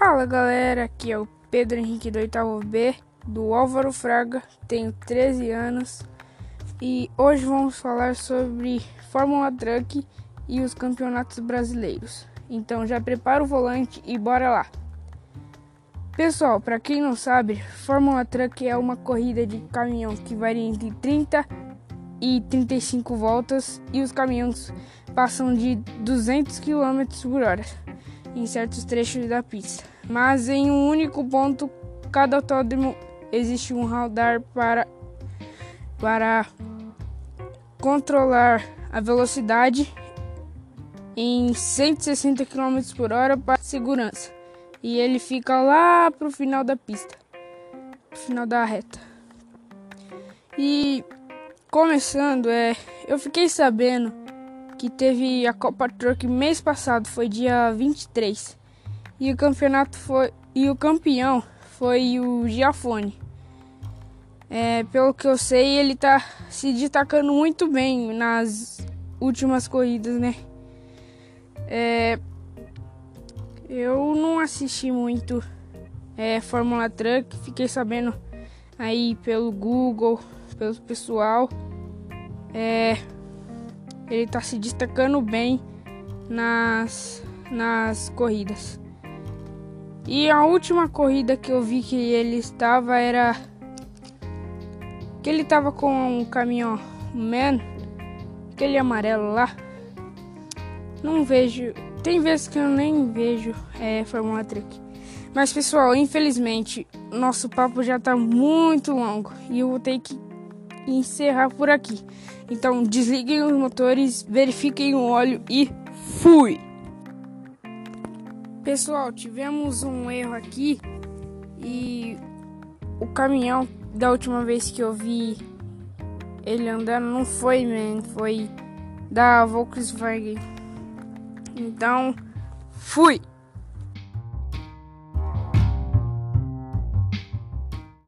Fala galera, aqui é o Pedro Henrique do oitavo B, do Álvaro Fraga, tenho 13 anos. E hoje vamos falar sobre Fórmula Truck e os campeonatos brasileiros. Então já prepara o volante e bora lá! Pessoal, para quem não sabe, Fórmula Truck é uma corrida de caminhão que varia entre 30 e 35 voltas. E os caminhões passam de 200 km por hora em certos trechos da pista. Mas em um único ponto, cada autódromo existe um radar para, para controlar a velocidade em 160 km por hora para segurança. E ele fica lá pro final da pista, final da reta. E começando, é, eu fiquei sabendo que teve a Copa Truck mês passado, foi dia 23. E o campeonato foi e o campeão foi o Giafone. É, pelo que eu sei, ele tá se destacando muito bem nas últimas corridas, né? É, eu não assisti muito é, Fórmula Truck, fiquei sabendo aí pelo Google, pelo pessoal. É, ele está se destacando bem nas, nas corridas. E a última corrida que eu vi que ele estava era que ele estava com um caminhão Man, aquele amarelo lá. Não vejo, tem vezes que eu nem vejo é, Fórmula. Mas pessoal, infelizmente, nosso papo já está muito longo e eu vou ter que encerrar por aqui. Então desliguem os motores, verifiquem o óleo e fui! Pessoal, tivemos um erro aqui e o caminhão da última vez que eu vi ele andando não foi, man, foi da Volkswagen. Então, fui!